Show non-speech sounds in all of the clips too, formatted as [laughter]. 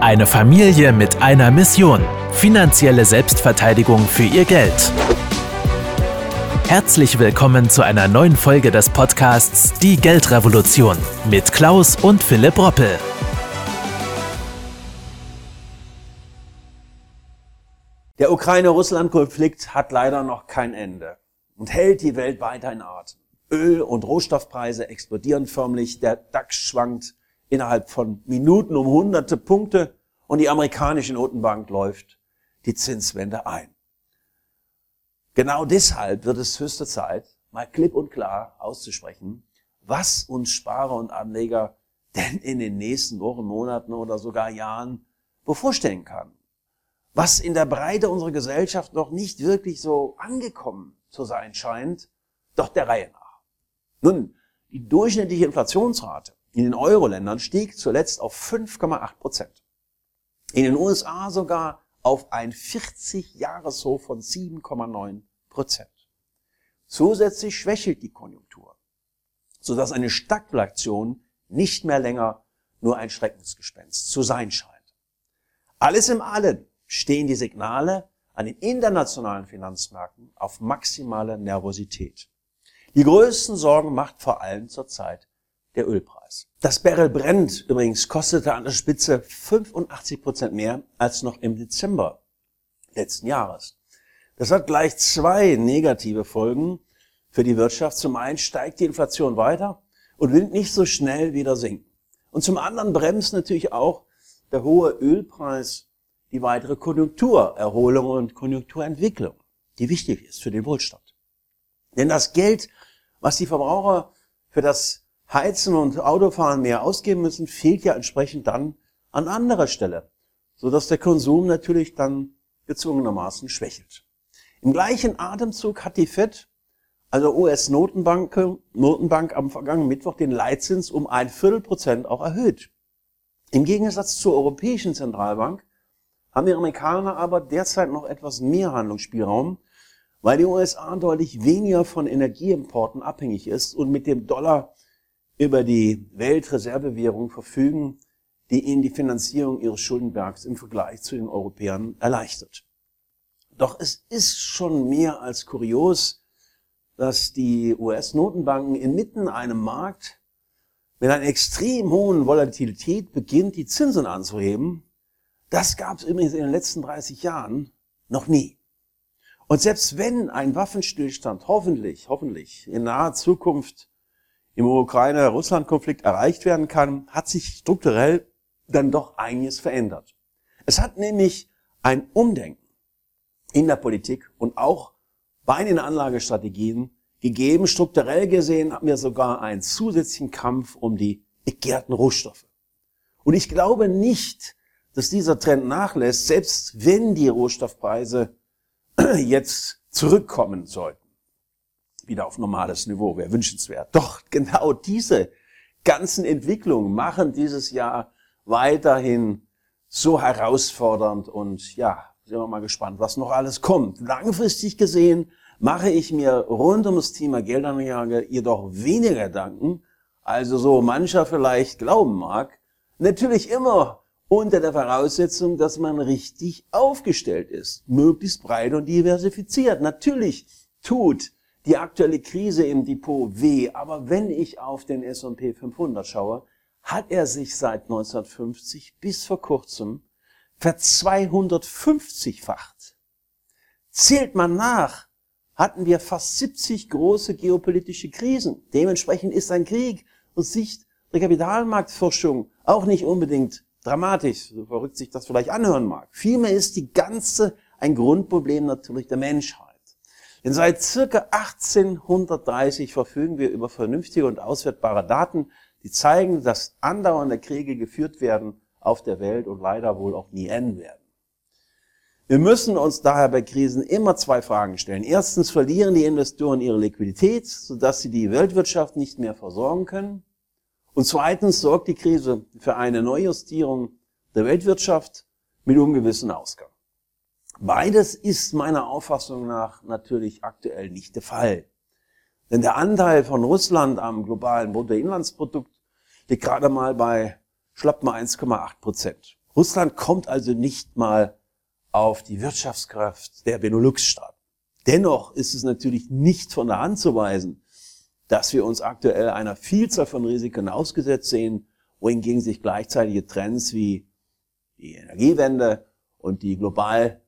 Eine Familie mit einer Mission. Finanzielle Selbstverteidigung für ihr Geld. Herzlich willkommen zu einer neuen Folge des Podcasts Die Geldrevolution mit Klaus und Philipp Roppel. Der Ukraine-Russland-Konflikt hat leider noch kein Ende und hält die Welt weiter in Atem. Öl- und Rohstoffpreise explodieren förmlich, der DAX schwankt innerhalb von Minuten um hunderte Punkte und die amerikanische Notenbank läuft die Zinswende ein. Genau deshalb wird es höchste Zeit, mal klipp und klar auszusprechen, was uns Sparer und Anleger denn in den nächsten Wochen, Monaten oder sogar Jahren bevorstehen kann. Was in der Breite unserer Gesellschaft noch nicht wirklich so angekommen zu sein scheint, doch der Reihe nach. Nun, die durchschnittliche Inflationsrate in den Euro-Ländern stieg zuletzt auf 5,8 Prozent. In den USA sogar auf ein 40-Jahres-Hoch von 7,9 Prozent. Zusätzlich schwächelt die Konjunktur, sodass eine Stagflation nicht mehr länger nur ein Schreckensgespenst zu sein scheint. Alles im Allen stehen die Signale an den internationalen Finanzmärkten auf maximale Nervosität. Die größten Sorgen macht vor allem zurzeit der Ölpreis. Das Barrel Brent übrigens kostete an der Spitze 85 Prozent mehr als noch im Dezember letzten Jahres. Das hat gleich zwei negative Folgen für die Wirtschaft. Zum einen steigt die Inflation weiter und will nicht so schnell wieder sinken. Und zum anderen bremst natürlich auch der hohe Ölpreis die weitere Konjunkturerholung und Konjunkturentwicklung, die wichtig ist für den Wohlstand. Denn das Geld, was die Verbraucher für das Heizen und Autofahren mehr ausgeben müssen, fehlt ja entsprechend dann an anderer Stelle, so dass der Konsum natürlich dann gezwungenermaßen schwächelt. Im gleichen Atemzug hat die Fed, also US-Notenbank, Notenbank am vergangenen Mittwoch den Leitzins um ein Viertelprozent auch erhöht. Im Gegensatz zur Europäischen Zentralbank haben die Amerikaner aber derzeit noch etwas mehr Handlungsspielraum, weil die USA deutlich weniger von Energieimporten abhängig ist und mit dem Dollar über die Weltreservewährung verfügen, die ihnen die Finanzierung ihres Schuldenbergs im Vergleich zu den Europäern erleichtert. Doch es ist schon mehr als kurios, dass die US-Notenbanken inmitten einem Markt mit einer extrem hohen Volatilität beginnt, die Zinsen anzuheben. Das gab es übrigens in den letzten 30 Jahren noch nie. Und selbst wenn ein Waffenstillstand hoffentlich, hoffentlich in naher Zukunft im Ukraine-Russland-Konflikt erreicht werden kann, hat sich strukturell dann doch einiges verändert. Es hat nämlich ein Umdenken in der Politik und auch bei den Anlagestrategien gegeben. Strukturell gesehen haben wir sogar einen zusätzlichen Kampf um die begehrten Rohstoffe. Und ich glaube nicht, dass dieser Trend nachlässt, selbst wenn die Rohstoffpreise [clears throat] jetzt zurückkommen sollten wieder auf normales Niveau, wäre wünschenswert. Doch genau diese ganzen Entwicklungen machen dieses Jahr weiterhin so herausfordernd und ja, sind wir mal gespannt, was noch alles kommt. Langfristig gesehen mache ich mir rund um das Thema Geldanlage jedoch weniger Gedanken, also so mancher vielleicht glauben mag, natürlich immer unter der Voraussetzung, dass man richtig aufgestellt ist, möglichst breit und diversifiziert. Natürlich tut die aktuelle Krise im Depot weh. Aber wenn ich auf den S&P 500 schaue, hat er sich seit 1950 bis vor kurzem ver250-facht. Zählt man nach, hatten wir fast 70 große geopolitische Krisen. Dementsprechend ist ein Krieg aus Sicht der Kapitalmarktforschung auch nicht unbedingt dramatisch, so verrückt sich das vielleicht anhören mag. Vielmehr ist die ganze ein Grundproblem natürlich der Menschheit. Denn seit circa 1830 verfügen wir über vernünftige und auswertbare Daten, die zeigen, dass andauernde Kriege geführt werden auf der Welt und leider wohl auch nie enden werden. Wir müssen uns daher bei Krisen immer zwei Fragen stellen. Erstens verlieren die Investoren ihre Liquidität, sodass sie die Weltwirtschaft nicht mehr versorgen können. Und zweitens sorgt die Krise für eine Neujustierung der Weltwirtschaft mit ungewissen Ausgang. Beides ist meiner Auffassung nach natürlich aktuell nicht der Fall. Denn der Anteil von Russland am globalen Bruttoinlandsprodukt liegt gerade mal bei schlappen 1,8 Prozent. Russland kommt also nicht mal auf die Wirtschaftskraft der Benelux-Staaten. Dennoch ist es natürlich nicht von der Hand zu weisen, dass wir uns aktuell einer Vielzahl von Risiken ausgesetzt sehen, wohingegen sich gleichzeitige Trends wie die Energiewende und die global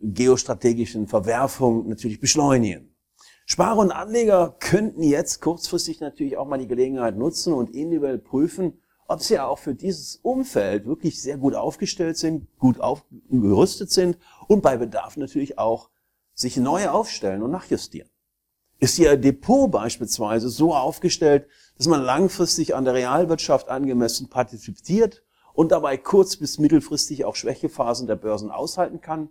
geostrategischen Verwerfungen natürlich beschleunigen. Sparer und Anleger könnten jetzt kurzfristig natürlich auch mal die Gelegenheit nutzen und individuell prüfen, ob sie auch für dieses Umfeld wirklich sehr gut aufgestellt sind, gut aufgerüstet sind und bei Bedarf natürlich auch sich neu aufstellen und nachjustieren. Ist Ihr Depot beispielsweise so aufgestellt, dass man langfristig an der Realwirtschaft angemessen partizipiert und dabei kurz- bis mittelfristig auch Schwächephasen der Börsen aushalten kann,